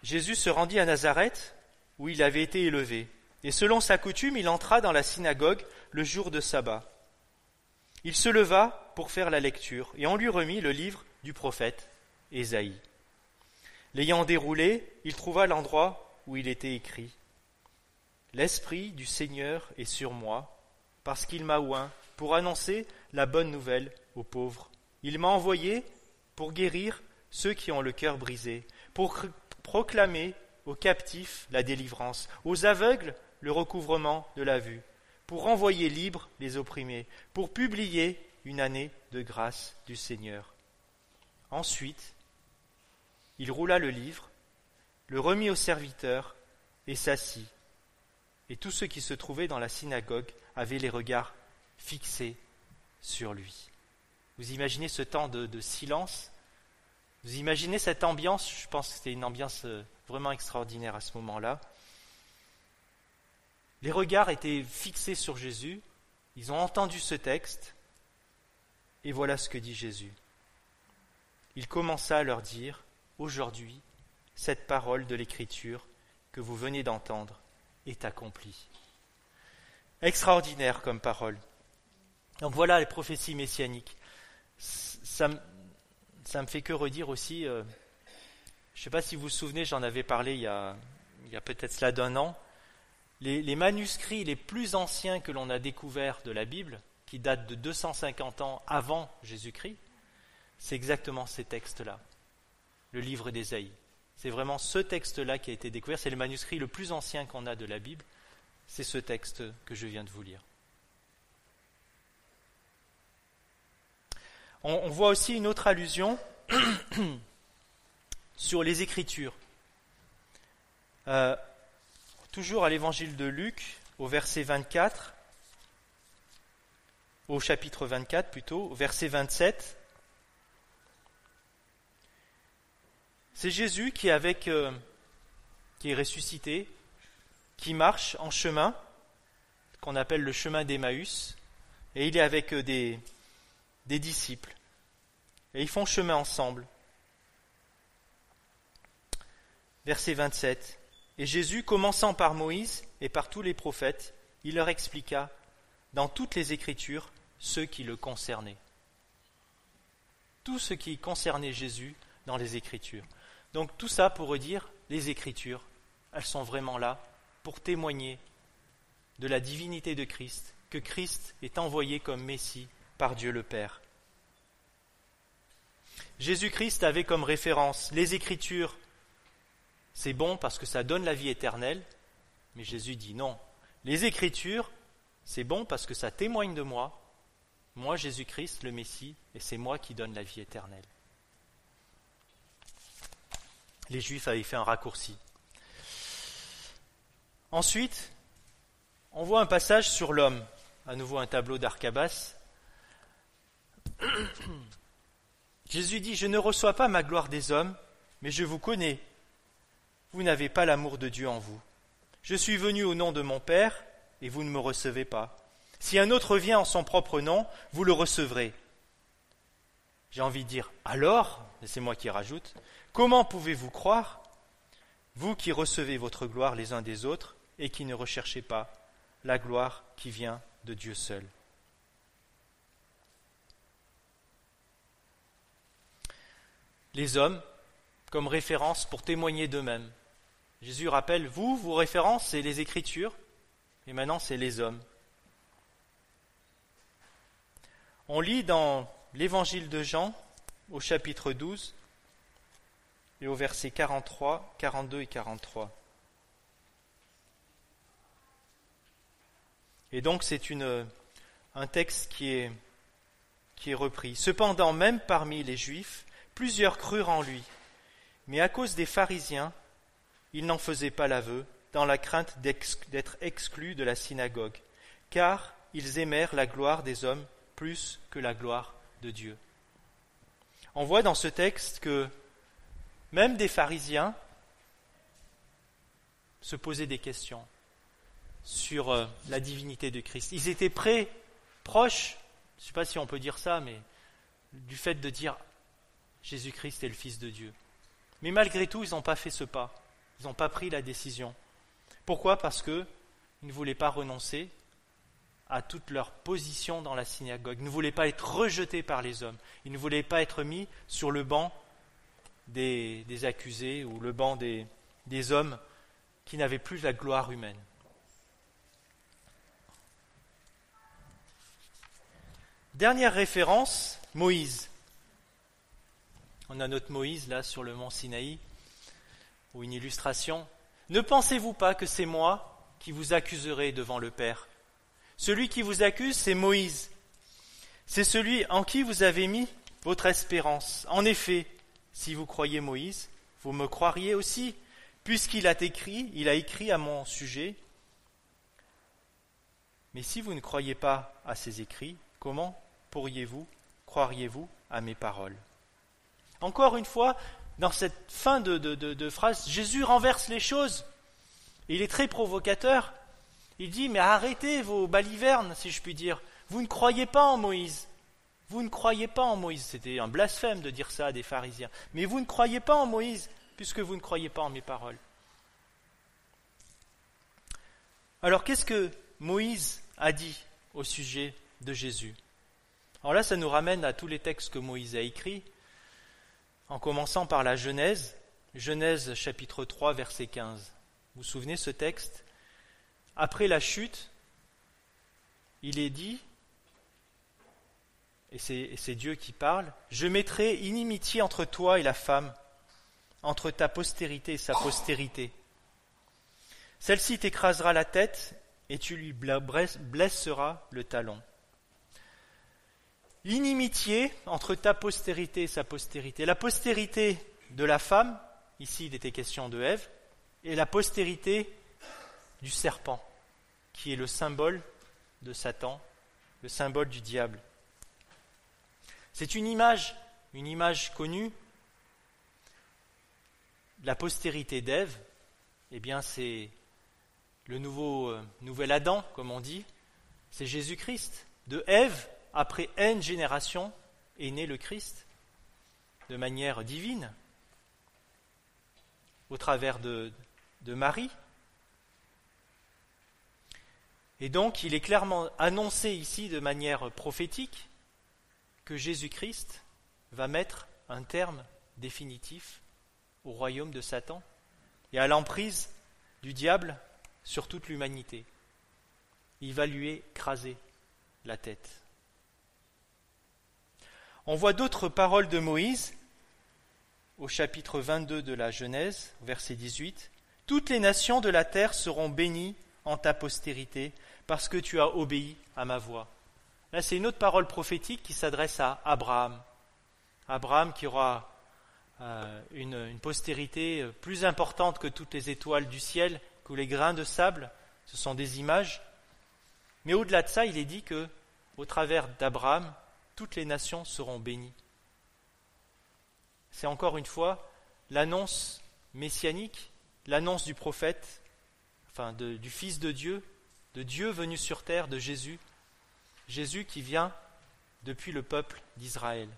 Jésus se rendit à Nazareth, où il avait été élevé, et selon sa coutume, il entra dans la synagogue le jour de sabbat. Il se leva pour faire la lecture, et on lui remit le livre du prophète Ésaïe. L'ayant déroulé, il trouva l'endroit où il était écrit L'Esprit du Seigneur est sur moi, parce qu'il m'a oint pour annoncer la bonne nouvelle aux pauvres. Il m'a envoyé pour guérir ceux qui ont le cœur brisé, pour proclamer aux captifs la délivrance, aux aveugles le recouvrement de la vue, pour renvoyer libres les opprimés, pour publier une année de grâce du Seigneur. Ensuite, il roula le livre, le remit au serviteur et s'assit. Et tous ceux qui se trouvaient dans la synagogue avaient les regards fixés sur lui. Vous imaginez ce temps de, silence? Vous imaginez cette ambiance? Je pense que c'était une ambiance euh, vraiment extraordinaire à ce moment-là. Les regards étaient fixés sur Jésus, ils ont entendu ce texte, et voilà ce que dit Jésus. Il commença à leur dire, Aujourd'hui, cette parole de l'Écriture que vous venez d'entendre est accomplie. Extraordinaire comme parole. Donc voilà les prophéties messianiques. Ça, me fait que redire aussi, euh, je ne sais pas si vous vous souvenez, j'en avais parlé il y a, peut-être cela d'un an, les, manuscrits les plus anciens que l'on a découverts de la Bible, qui datent de 250 ans avant Jésus-Christ, c'est exactement ces textes-là, le livre d'Ésaïe. C'est vraiment ce texte-là qui a été découvert, c'est le manuscrit le plus ancien qu'on a de la Bible, c'est ce texte que je viens de vous lire. On, voit aussi une autre allusion sur les Écritures. Euh, toujours à l'évangile de Luc, au verset 24, au chapitre 24 plutôt, au verset 27. C'est Jésus qui est avec, euh, qui est ressuscité, qui marche en chemin, qu'on appelle le chemin d'Emmaüs, et il est avec euh, des, des disciples. Et ils font chemin ensemble. Verset 27. Et Jésus, commençant par Moïse et par tous les prophètes, il leur expliqua dans toutes les Écritures ce qui le concernait. Tout ce qui concernait Jésus dans les Écritures. Donc tout ça pour dire, les Écritures, elles sont vraiment là pour témoigner de la divinité de Christ, que Christ est envoyé comme Messie par Dieu le Père. Jésus-Christ avait comme référence les Écritures c'est bon parce que ça donne la vie éternelle, mais Jésus dit non. Les Écritures, c'est bon parce que ça témoigne de moi, moi Jésus-Christ, le Messie, et c'est moi qui donne la vie éternelle. Les Juifs avaient fait un raccourci. Ensuite, on voit un passage sur l'homme, à nouveau un tableau d'Arcabas. Jésus dit, je ne reçois pas ma gloire des hommes, mais je vous connais, vous n'avez pas l'amour de Dieu en vous. Je suis venu au nom de mon Père, et vous ne me recevez pas. Si un autre vient en son propre nom, vous le recevrez. J'ai envie de dire alors, et c'est moi qui rajoute, comment pouvez-vous croire, vous qui recevez votre gloire les uns des autres et qui ne recherchez pas la gloire qui vient de Dieu seul? Les hommes, comme référence pour témoigner d'eux-mêmes. Jésus rappelle, vous, vos références, c'est les Écritures, et maintenant c'est les hommes. On lit dans l'évangile de Jean, au chapitre 12, et au verset 43, 42 et 43. Et donc c'est un texte qui est, qui est repris. Cependant, même parmi les Juifs, plusieurs crurent en lui. Mais à cause des pharisiens, il n'en faisait pas l'aveu, dans la crainte d'être exclus de la synagogue, car ils aimèrent la gloire des hommes plus que la gloire de Dieu. On voit dans ce texte que même des pharisiens se posaient des questions sur euh, la divinité de Christ. Ils étaient prêts, proches, je ne sais pas si on peut dire ça, mais du fait de dire Jésus-Christ est le Fils de Dieu. Mais malgré tout, ils n'ont pas fait ce pas. Ils n'ont pas pris la décision. Pourquoi? Parce qu'ils ne voulaient pas renoncer à toute leur position dans la synagogue. Ils ne voulaient pas être rejetés par les hommes. Ils ne voulaient pas être mis sur le banc des, accusés ou le banc des, des hommes qui n'avaient plus la gloire humaine. Dernière référence, Moïse. On a notre Moïse là sur le mont Sinaï, ou une illustration. Ne pensez-vous pas que c'est moi qui vous accuserai devant le Père? Celui qui vous accuse, c'est Moïse. C'est celui en qui vous avez mis votre espérance. En effet, si vous croyez Moïse, vous me croiriez aussi, puisqu'il a écrit, il a écrit à mon sujet. Mais si vous ne croyez pas à ses écrits, comment pourriez-vous, croiriez-vous à mes paroles? Encore une fois, dans cette fin de, phrase, Jésus renverse les choses. il est très provocateur. Il dit, mais arrêtez vos balivernes, si je puis dire. Vous ne croyez pas en Moïse. Vous ne croyez pas en Moïse. C'était un blasphème de dire ça à des pharisiens. Mais vous ne croyez pas en Moïse, puisque vous ne croyez pas en mes paroles. Alors qu'est-ce que Moïse a dit au sujet de Jésus? Alors là, ça nous ramène à tous les textes que Moïse a écrits en commençant par la Genèse, Genèse chapitre 3 verset 15. Vous vous souvenez ce texte? Après la chute, il est dit, et c'est Dieu qui parle, Je mettrai inimitié entre toi et la femme, entre ta postérité et sa postérité. Celle-ci t'écrasera la tête et tu lui blesseras le talon. L'inimitié entre ta postérité et sa postérité. La postérité de la femme, ici il était question de Ève, et la postérité du serpent, qui est le symbole de Satan, le symbole du diable. C'est une image, une image connue. La postérité d'Ève, eh bien c'est le nouveau, euh, nouvel Adam, comme on dit, c'est Jésus-Christ. De Ève, après une génération, est né le Christ de manière divine, au travers de, de Marie. Et donc, il est clairement annoncé ici de manière prophétique que Jésus-Christ va mettre un terme définitif au royaume de Satan et à l'emprise du diable sur toute l'humanité. Il va lui écraser la tête. On voit d'autres paroles de Moïse au chapitre 22 de la Genèse, verset 18. Toutes les nations de la terre seront bénies en ta postérité parce que tu as obéi à ma voix. Là, c'est une autre parole prophétique qui s'adresse à Abraham. Abraham qui aura euh, une, postérité plus importante que toutes les étoiles du ciel, que les grains de sable. Ce sont des images. Mais au-delà de ça, il est dit que, au travers d'Abraham, toutes les nations seront bénies. C'est encore une fois l'annonce messianique, l'annonce du prophète, enfin du Fils de Dieu, de Dieu venu sur terre, de Jésus, Jésus qui vient depuis le peuple d'Israël.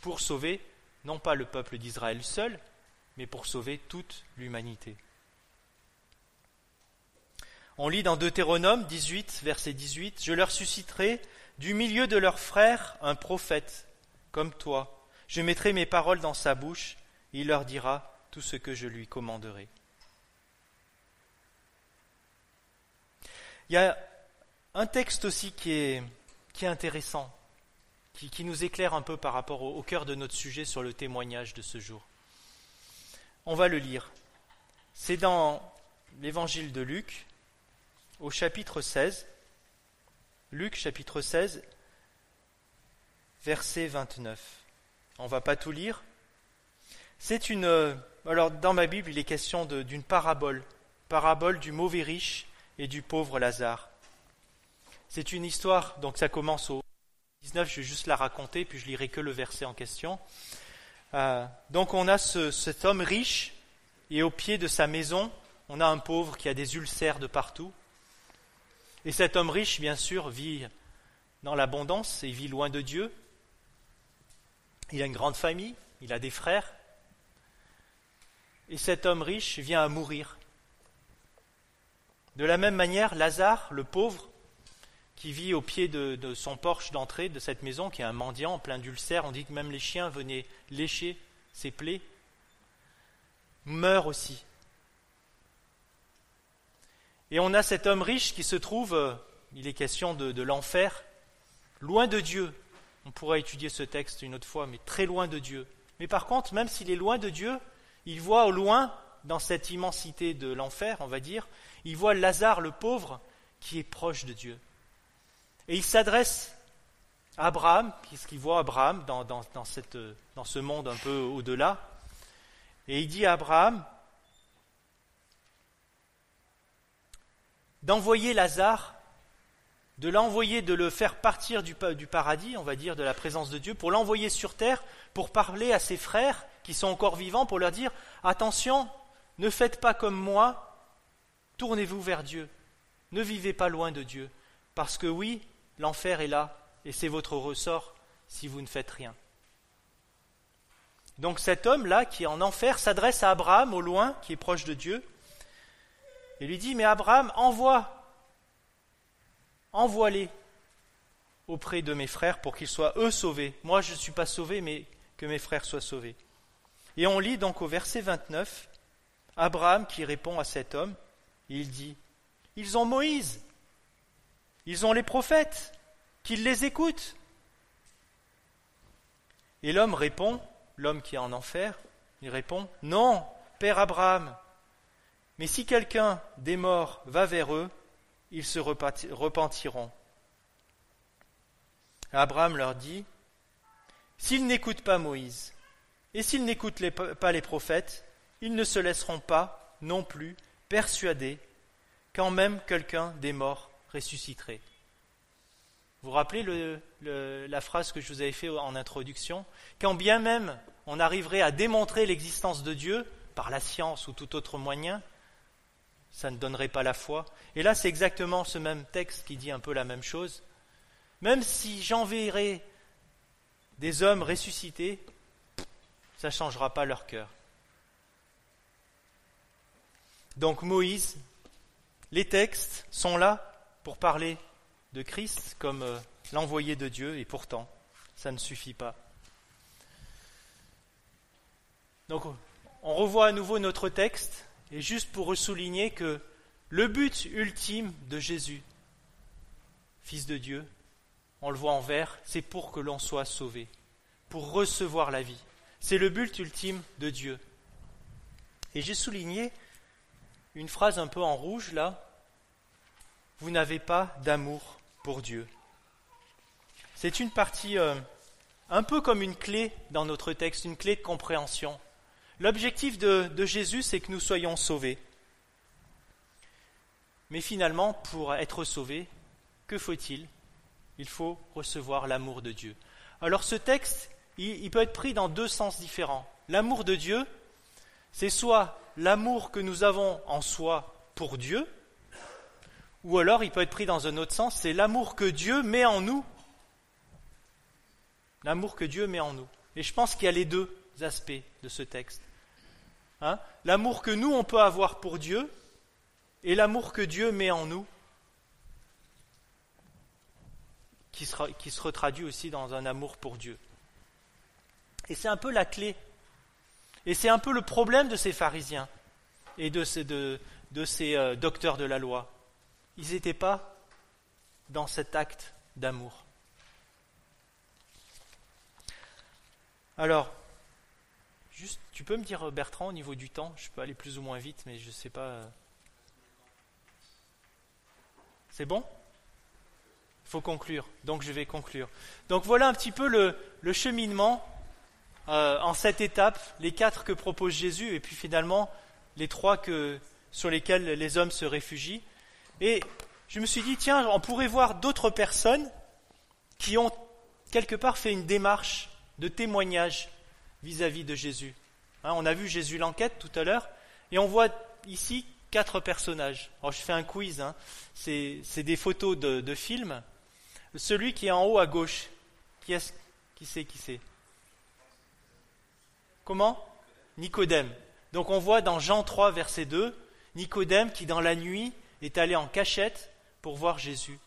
pour sauver non pas le peuple d'Israël seul, mais pour sauver toute l'humanité. On lit dans Deutéronome 18, verset 18, Je leur susciterai du milieu de leurs frères un prophète, comme toi. Je mettrai mes paroles dans sa bouche, et il leur dira tout ce que je lui commanderai. Il y a un texte aussi qui est, intéressant, qui, nous éclaire un peu par rapport au, au cœur de notre sujet sur le témoignage de ce jour. On va le lire. C'est dans l'évangile de Luc, au chapitre 16. Luc chapitre 16, verset 29. On va pas tout lire. C'est une. Euh, alors, dans ma Bible, il est question d'une parabole. Parabole du mauvais riche et du pauvre Lazare. C'est une histoire, donc ça commence au 19, je vais juste la raconter, puis je lirai que le verset en question. Euh, donc on a ce, cet homme riche, et au pied de sa maison, on a un pauvre qui a des ulcères de partout. Et cet homme riche, bien sûr, vit dans l'abondance et vit loin de Dieu. Il a une grande famille, il a des frères. Et cet homme riche vient à mourir. De la même manière, Lazare, le pauvre, qui vit au pied de, son porche d'entrée de cette maison, qui est un mendiant plein d'ulcères, on dit que même les chiens venaient lécher ses plaies, meurt aussi. Et on a cet homme riche qui se trouve, euh, il est question de, l'enfer, loin de Dieu. On pourra étudier ce texte une autre fois, mais très loin de Dieu. Mais par contre, même s'il est loin de Dieu, il voit au loin, dans cette immensité de l'enfer, on va dire, il voit Lazare le pauvre qui est proche de Dieu. Et il s'adresse à Abraham, puisqu'il voit Abraham dans ce monde un peu au-delà, et il dit à Abraham d'envoyer Lazare, de l'envoyer, de le faire partir du, paradis, on va dire, de la présence de Dieu, pour l'envoyer sur terre, pour parler à ses frères qui sont encore vivants, pour leur dire, attention, ne faites pas comme moi, Tournez-vous vers Dieu. Ne vivez pas loin de Dieu. Parce que oui, l'enfer est là, et c'est votre ressort si vous ne faites rien. Donc cet homme-là, qui est en enfer, s'adresse à Abraham au loin, qui est proche de Dieu, et lui dit, mais Abraham, envoie, envoie-les auprès de mes frères pour qu'ils soient eux sauvés. Moi, je ne suis pas sauvé, mais que mes frères soient sauvés. Et on lit donc au verset 29, Abraham qui répond à cet homme, il dit, ils ont Moïse, ils ont les prophètes, qu'ils les écoutent. Et l'homme répond, l'homme qui est en enfer, il répond, non, Père Abraham, mais si quelqu'un des morts va vers eux, ils se repentiront. Abraham leur dit, s'ils n'écoutent pas Moïse, et s'ils n'écoutent pas les prophètes, ils ne se laisseront pas non plus persuadé quand même quelqu'un des morts ressusciterait. Vous vous rappelez la phrase que je vous avais faite en introduction? Quand bien même on arriverait à démontrer l'existence de Dieu par la science ou tout autre moyen, ça ne donnerait pas la foi. Et là, c'est exactement ce même texte qui dit un peu la même chose. Même si j'enverrai des hommes ressuscités, ça ne changera pas leur cœur. Donc Moïse, les textes sont là pour parler de Christ comme euh, l'envoyé de Dieu, et pourtant, ça ne suffit pas. Donc on revoit à nouveau notre texte, et juste pour souligner que le but ultime de Jésus, Fils de Dieu, on le voit en vert, c'est pour que l'on soit sauvé, pour recevoir la vie. C'est le but ultime de Dieu. Et j'ai souligné une phrase un peu en rouge là. Vous n'avez pas d'amour pour Dieu. C'est une partie euh, un peu comme une clé dans notre texte, une clé de compréhension. L'objectif de, Jésus, c'est que nous soyons sauvés. Mais finalement, pour être sauvé, que faut-il? Il faut recevoir l'amour de Dieu. Alors ce texte, il peut être pris dans deux sens différents. L'amour de Dieu, c'est soit l'amour que nous avons en soi pour Dieu, ou alors il peut être pris dans un autre sens, c'est l'amour que Dieu met en nous. L'amour que Dieu met en nous. Et je pense qu'il y a les deux aspects de ce texte. Hein? L'amour que nous, on peut avoir pour Dieu et l'amour que Dieu met en nous, qui, qui se retraduit aussi dans un amour pour Dieu. Et c'est un peu la clé. Et c'est un peu le problème de ces pharisiens et de ces, de, ces euh, docteurs de la loi. Ils n'étaient pas dans cet acte d'amour. Alors, juste, tu peux me dire, Bertrand, au niveau du temps, je peux aller plus ou moins vite, mais je ne sais pas. Euh. C'est bon? Il faut conclure, donc je vais conclure. Donc voilà un petit peu le, cheminement euh, en cette étape, les quatre que propose Jésus, et puis finalement les trois sur lesquels les hommes se réfugient. Et je me suis dit, tiens, on pourrait voir d'autres personnes qui ont quelque part fait une démarche de témoignage vis-à-vis de Jésus. Hein, on a vu Jésus l'enquête tout à l'heure, et on voit ici quatre personnages. Je fais un quiz, hein. c'est des photos de, de, films. Celui qui est en haut à gauche, qui est qui c'est qui c'est? Comment? Nicodème. Donc on voit dans Jean 3, verset 2, Nicodème qui dans la nuit est allé en cachette pour voir Jésus.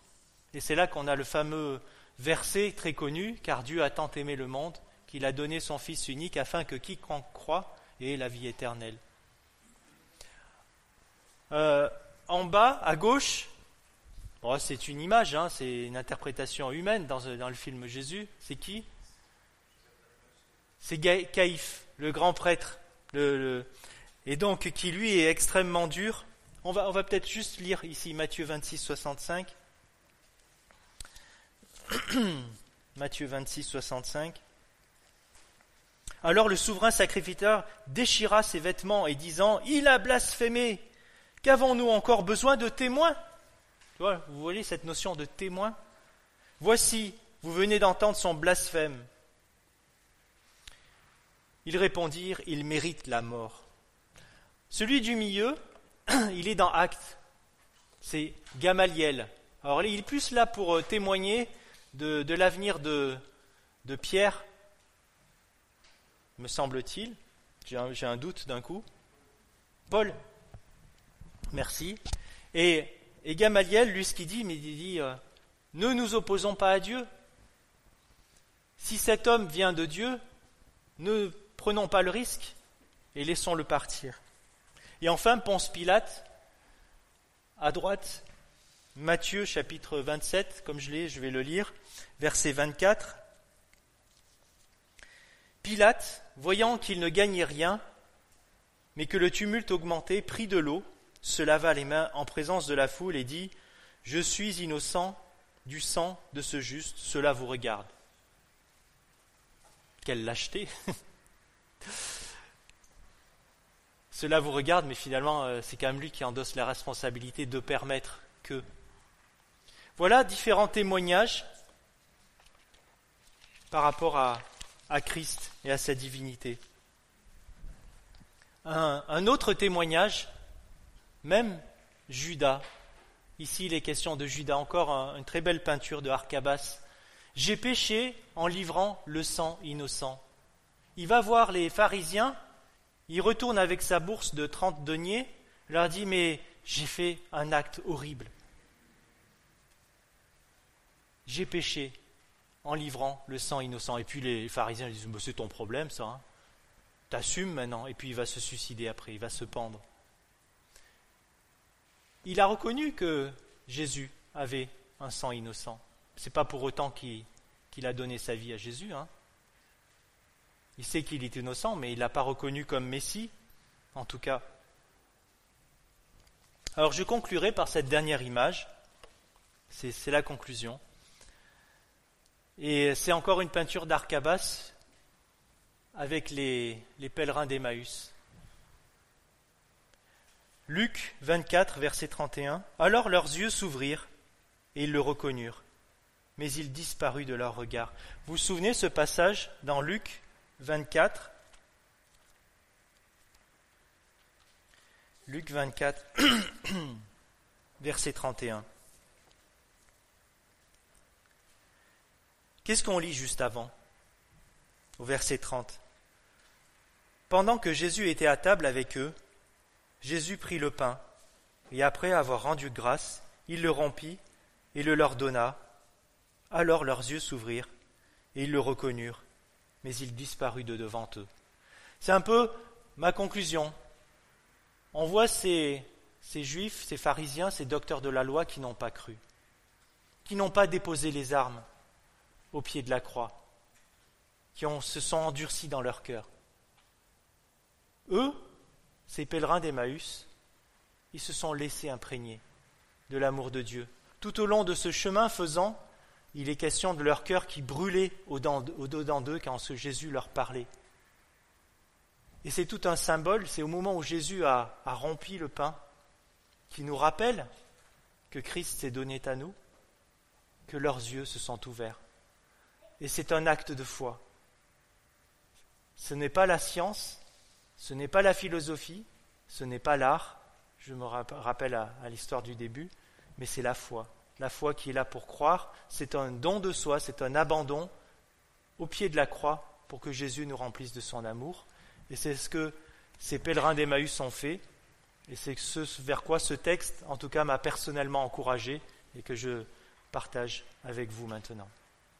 Et c'est là qu'on a le fameux verset très connu, car Dieu a tant aimé le monde qu'il a donné son Fils unique afin que quiconque croit ait la vie éternelle. Euh, en bas, à gauche, c'est une image, hein, c'est une interprétation humaine dans, dans le film Jésus. C'est qui? C'est Caïphe le grand prêtre, et donc qui lui est extrêmement dur. On va, on va peut-être juste lire ici Matthieu 26, 65. Matthieu 26, 65. Alors le souverain sacrificateur déchira ses vêtements et disant Il a blasphémé Qu'avons-nous encore besoin de témoins? Vous voyez cette notion de témoin? Voici, vous venez d'entendre son blasphème. Ils répondirent, il mérite la mort. Celui du milieu, il est dans Acte. C'est Gamaliel. Alors il est plus là pour euh, témoigner de, l'avenir de, de, Pierre, me semble-t-il. J'ai un, doute d'un coup. Paul, merci. Et, Gamaliel, lui, ce qu'il dit, mais il dit, euh, ne nous opposons pas à Dieu. Si cet homme vient de Dieu, ne Prenons pas le risque et laissons-le partir. Et enfin, Ponce Pilate, à droite, Matthieu chapitre 27, comme je l'ai, je vais le lire, verset 24. Pilate, voyant qu'il ne gagnait rien, mais que le tumulte augmentait, prit de l'eau, se lava les mains en présence de la foule et dit Je suis innocent du sang de ce juste, cela vous regarde. Quelle lâcheté Cela vous regarde, mais finalement, euh, c'est quand même lui qui endosse la responsabilité de permettre que. Voilà différents témoignages par rapport à, Christ et à sa divinité. Un, autre témoignage, même Judas. Ici, il est question de Judas, encore une très belle peinture de Arcabas. J'ai péché en livrant le sang innocent il va voir les pharisiens, il retourne avec sa bourse de 30 deniers, leur dit Mais j'ai fait un acte horrible. J'ai péché en livrant le sang innocent. Et puis les pharisiens disent C'est ton problème, ça. Hein. T'assumes maintenant. Et puis il va se suicider après, il va se pendre. Il a reconnu que Jésus avait un sang innocent. Ce n'est pas pour autant qu'il a donné sa vie à Jésus. Hein. Il sait qu'il est innocent, mais il ne l'a pas reconnu comme Messie, en tout cas. Alors je conclurai par cette dernière image. C'est la conclusion. Et c'est encore une peinture d'Arcabas avec les, pèlerins d'Emmaüs. Luc 24, verset 31. Alors leurs yeux s'ouvrirent et ils le reconnurent, mais il disparut de leur regard. Vous vous souvenez ce passage dans Luc 24. Luc 24, verset 31. Qu'est-ce qu'on lit juste avant au verset 30. Pendant que Jésus était à table avec eux, Jésus prit le pain, et après avoir rendu grâce, il le rompit et le leur donna. Alors leurs yeux s'ouvrirent, et ils le reconnurent, mais il disparut de devant eux. C'est un peu ma conclusion. On voit ces, ces juifs, ces pharisiens, ces docteurs de la loi qui n'ont pas cru, qui n'ont pas déposé les armes au pied de la croix, qui se sont endurcis dans leur cœur. Eux, ces pèlerins d'Emmaüs, ils se sont laissés imprégner de l'amour de Dieu. Tout au long de ce chemin faisant, il est question de leur cœur qui brûlait au-dedans d'eux quand ce Jésus leur parlait. Et c'est tout un symbole, c'est au moment où Jésus a, a rompi le pain, qui nous rappelle que Christ s'est donné à nous, que leurs yeux se sont ouverts. Et c'est un acte de foi. Ce n'est pas la science, ce n'est pas la philosophie, ce n'est pas l'art, je me rappelle à, l'histoire du début, mais c'est la foi. La foi qui est là pour croire, c'est un don de soi, c'est un abandon au pied de la croix pour que Jésus nous remplisse de son amour. Et c'est ce que ces pèlerins d'Emmaüs ont fait. Et c'est ce vers quoi ce texte, en tout cas, m'a personnellement encouragé et que je partage avec vous maintenant.